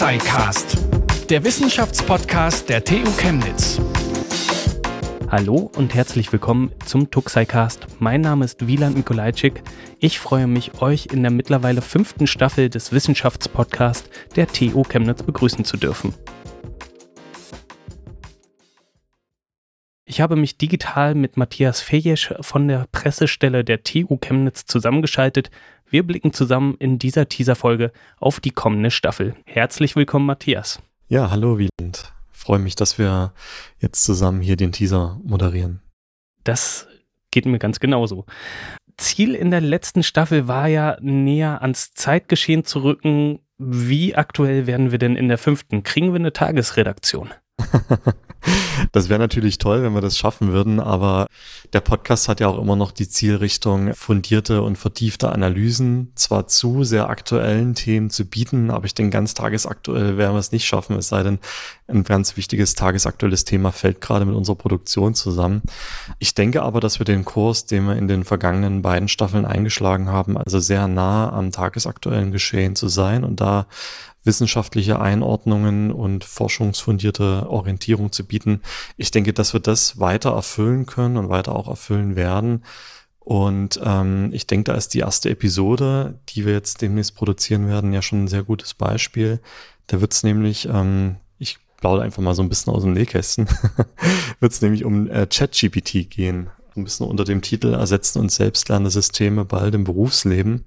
Tuxicast, der Wissenschaftspodcast der TU Chemnitz. Hallo und herzlich willkommen zum Tuxicast. Mein Name ist Wieland Mikolajczyk. Ich freue mich, euch in der mittlerweile fünften Staffel des Wissenschaftspodcasts der TU Chemnitz begrüßen zu dürfen. Ich habe mich digital mit Matthias Fejesch von der Pressestelle der TU Chemnitz zusammengeschaltet. Wir blicken zusammen in dieser Teaserfolge auf die kommende Staffel. Herzlich willkommen, Matthias. Ja, hallo Wieland. Freue mich, dass wir jetzt zusammen hier den Teaser moderieren. Das geht mir ganz genauso. Ziel in der letzten Staffel war ja näher ans Zeitgeschehen zu rücken. Wie aktuell werden wir denn in der fünften? Kriegen wir eine Tagesredaktion? Das wäre natürlich toll, wenn wir das schaffen würden, aber der Podcast hat ja auch immer noch die Zielrichtung, fundierte und vertiefte Analysen zwar zu sehr aktuellen Themen zu bieten, aber ich denke, ganz tagesaktuell werden wir es nicht schaffen, es sei denn, ein ganz wichtiges tagesaktuelles Thema fällt gerade mit unserer Produktion zusammen. Ich denke aber, dass wir den Kurs, den wir in den vergangenen beiden Staffeln eingeschlagen haben, also sehr nah am tagesaktuellen Geschehen zu sein und da wissenschaftliche Einordnungen und forschungsfundierte Orientierung zu bieten. Ich denke, dass wir das weiter erfüllen können und weiter auch erfüllen werden. Und ähm, ich denke, da ist die erste Episode, die wir jetzt demnächst produzieren werden, ja schon ein sehr gutes Beispiel. Da wird es nämlich, ähm, ich plaudere einfach mal so ein bisschen aus dem Nähkästen, wird es nämlich um äh, ChatGPT gehen. Ein bisschen unter dem Titel Ersetzen uns selbstlernende Systeme bald im Berufsleben.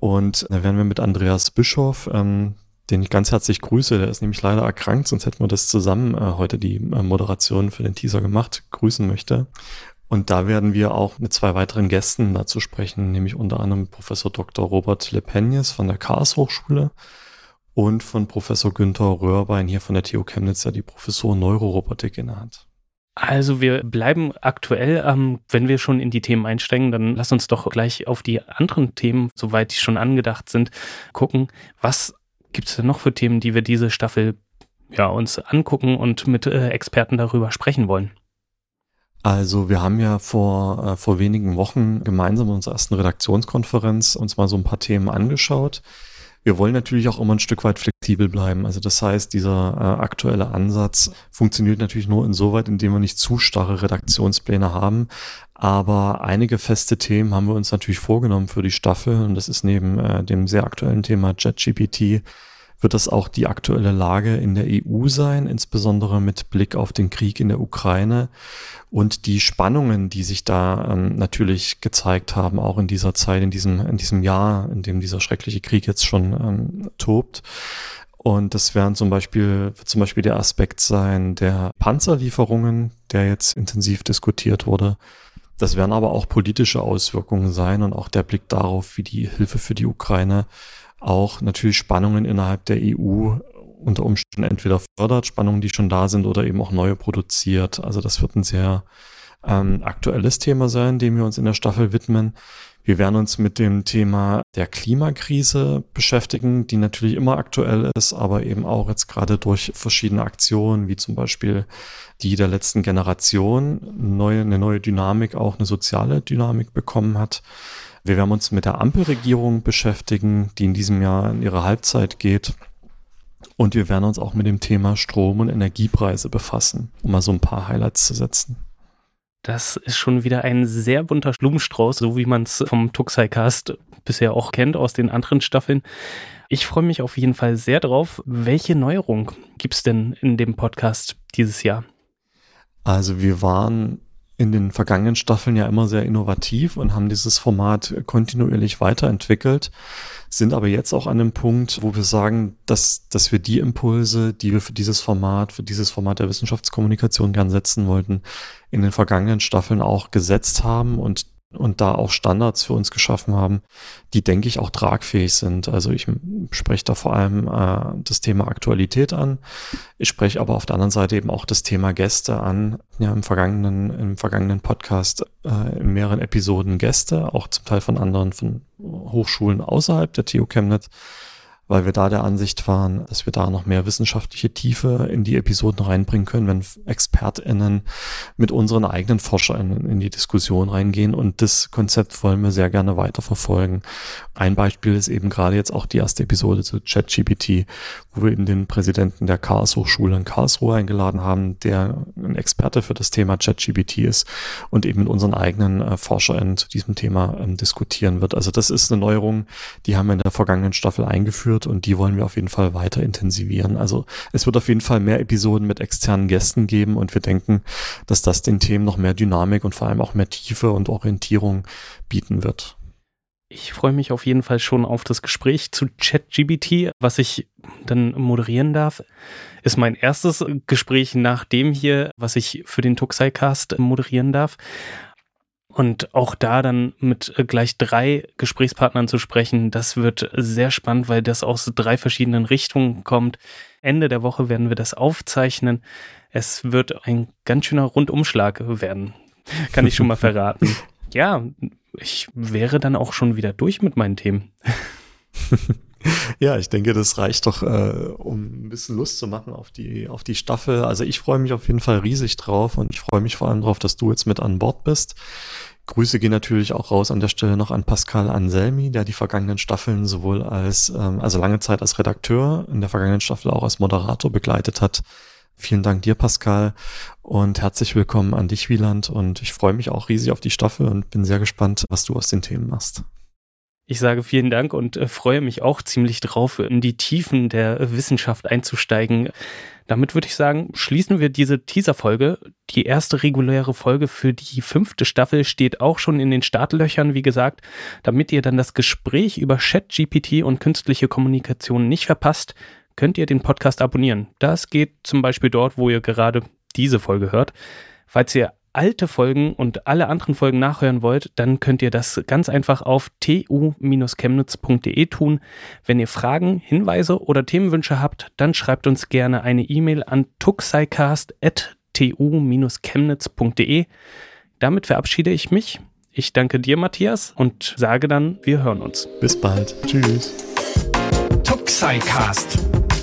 Und da werden wir mit Andreas Bischoff, ähm, den ich ganz herzlich grüße, der ist nämlich leider erkrankt, sonst hätten wir das zusammen äh, heute die äh, Moderation für den Teaser gemacht, grüßen möchte. Und da werden wir auch mit zwei weiteren Gästen dazu sprechen, nämlich unter anderem Professor Dr. Robert Lepenjes von der Karlshochschule und von Professor Günther Röhrbein hier von der TU Chemnitz, der die Professur Neurorobotik innehat. Also wir bleiben aktuell. Ähm, wenn wir schon in die Themen einsteigen, dann lass uns doch gleich auf die anderen Themen, soweit die schon angedacht sind, gucken. Was gibt es denn noch für Themen, die wir diese Staffel ja, uns angucken und mit äh, Experten darüber sprechen wollen? Also wir haben ja vor, äh, vor wenigen Wochen gemeinsam in unserer ersten Redaktionskonferenz uns mal so ein paar Themen angeschaut. Wir wollen natürlich auch immer ein Stück weit flexibel bleiben. Also das heißt, dieser äh, aktuelle Ansatz funktioniert natürlich nur insoweit, indem wir nicht zu starre Redaktionspläne haben. Aber einige feste Themen haben wir uns natürlich vorgenommen für die Staffel. Und das ist neben äh, dem sehr aktuellen Thema JetGPT wird das auch die aktuelle Lage in der EU sein, insbesondere mit Blick auf den Krieg in der Ukraine und die Spannungen, die sich da ähm, natürlich gezeigt haben, auch in dieser Zeit, in diesem, in diesem Jahr, in dem dieser schreckliche Krieg jetzt schon ähm, tobt. Und das werden zum Beispiel, wird zum Beispiel der Aspekt sein der Panzerlieferungen, der jetzt intensiv diskutiert wurde. Das werden aber auch politische Auswirkungen sein und auch der Blick darauf, wie die Hilfe für die Ukraine auch natürlich Spannungen innerhalb der EU unter Umständen entweder fördert, Spannungen, die schon da sind, oder eben auch neue produziert. Also das wird ein sehr ähm, aktuelles Thema sein, dem wir uns in der Staffel widmen. Wir werden uns mit dem Thema der Klimakrise beschäftigen, die natürlich immer aktuell ist, aber eben auch jetzt gerade durch verschiedene Aktionen, wie zum Beispiel die der letzten Generation, neue, eine neue Dynamik, auch eine soziale Dynamik bekommen hat. Wir werden uns mit der Ampelregierung beschäftigen, die in diesem Jahr in ihre Halbzeit geht. Und wir werden uns auch mit dem Thema Strom- und Energiepreise befassen, um mal so ein paar Highlights zu setzen. Das ist schon wieder ein sehr bunter Blumenstrauß, so wie man es vom Tuxai-Cast bisher auch kennt aus den anderen Staffeln. Ich freue mich auf jeden Fall sehr drauf. Welche Neuerung gibt es denn in dem Podcast dieses Jahr? Also wir waren in den vergangenen Staffeln ja immer sehr innovativ und haben dieses Format kontinuierlich weiterentwickelt, sind aber jetzt auch an einem Punkt, wo wir sagen, dass, dass wir die Impulse, die wir für dieses Format, für dieses Format der Wissenschaftskommunikation gern setzen wollten, in den vergangenen Staffeln auch gesetzt haben und und da auch Standards für uns geschaffen haben, die, denke ich, auch tragfähig sind. Also ich spreche da vor allem äh, das Thema Aktualität an. Ich spreche aber auf der anderen Seite eben auch das Thema Gäste an. Ja, im vergangenen, im vergangenen Podcast äh, in mehreren Episoden Gäste, auch zum Teil von anderen, von Hochschulen außerhalb der TU Chemnitz weil wir da der Ansicht waren, dass wir da noch mehr wissenschaftliche Tiefe in die Episoden reinbringen können, wenn ExpertInnen mit unseren eigenen ForscherInnen in die Diskussion reingehen. Und das Konzept wollen wir sehr gerne weiter verfolgen. Ein Beispiel ist eben gerade jetzt auch die erste Episode zu ChatGPT, wo wir eben den Präsidenten der Karlshochschule in Karlsruhe eingeladen haben, der ein Experte für das Thema ChatGPT ist und eben mit unseren eigenen äh, ForscherInnen zu diesem Thema ähm, diskutieren wird. Also das ist eine Neuerung, die haben wir in der vergangenen Staffel eingeführt und die wollen wir auf jeden Fall weiter intensivieren. Also es wird auf jeden Fall mehr Episoden mit externen Gästen geben und wir denken, dass das den Themen noch mehr Dynamik und vor allem auch mehr Tiefe und Orientierung bieten wird. Ich freue mich auf jeden Fall schon auf das Gespräch zu ChatGBT, was ich dann moderieren darf. Ist mein erstes Gespräch nach dem hier, was ich für den Tuxai-Cast moderieren darf. Und auch da dann mit gleich drei Gesprächspartnern zu sprechen, das wird sehr spannend, weil das aus drei verschiedenen Richtungen kommt. Ende der Woche werden wir das aufzeichnen. Es wird ein ganz schöner Rundumschlag werden. Kann ich schon mal verraten. Ja, ich wäre dann auch schon wieder durch mit meinen Themen. Ja, ich denke, das reicht doch, äh, um ein bisschen Lust zu machen auf die, auf die Staffel. Also ich freue mich auf jeden Fall riesig drauf und ich freue mich vor allem drauf, dass du jetzt mit an Bord bist. Grüße gehen natürlich auch raus an der Stelle noch an Pascal Anselmi, der die vergangenen Staffeln sowohl als, ähm, also lange Zeit als Redakteur, in der vergangenen Staffel auch als Moderator begleitet hat. Vielen Dank dir, Pascal, und herzlich willkommen an dich, Wieland. Und ich freue mich auch riesig auf die Staffel und bin sehr gespannt, was du aus den Themen machst. Ich sage vielen Dank und äh, freue mich auch ziemlich drauf, in die Tiefen der Wissenschaft einzusteigen. Damit würde ich sagen, schließen wir diese Teaser-Folge. Die erste reguläre Folge für die fünfte Staffel steht auch schon in den Startlöchern, wie gesagt. Damit ihr dann das Gespräch über ChatGPT und künstliche Kommunikation nicht verpasst, könnt ihr den Podcast abonnieren. Das geht zum Beispiel dort, wo ihr gerade diese Folge hört. Falls ihr alte Folgen und alle anderen Folgen nachhören wollt, dann könnt ihr das ganz einfach auf tu-chemnitz.de tun. Wenn ihr Fragen, Hinweise oder Themenwünsche habt, dann schreibt uns gerne eine E-Mail an tuxicast.tu-chemnitz.de. Damit verabschiede ich mich. Ich danke dir, Matthias, und sage dann, wir hören uns. Bis bald. Tschüss. Tuxicast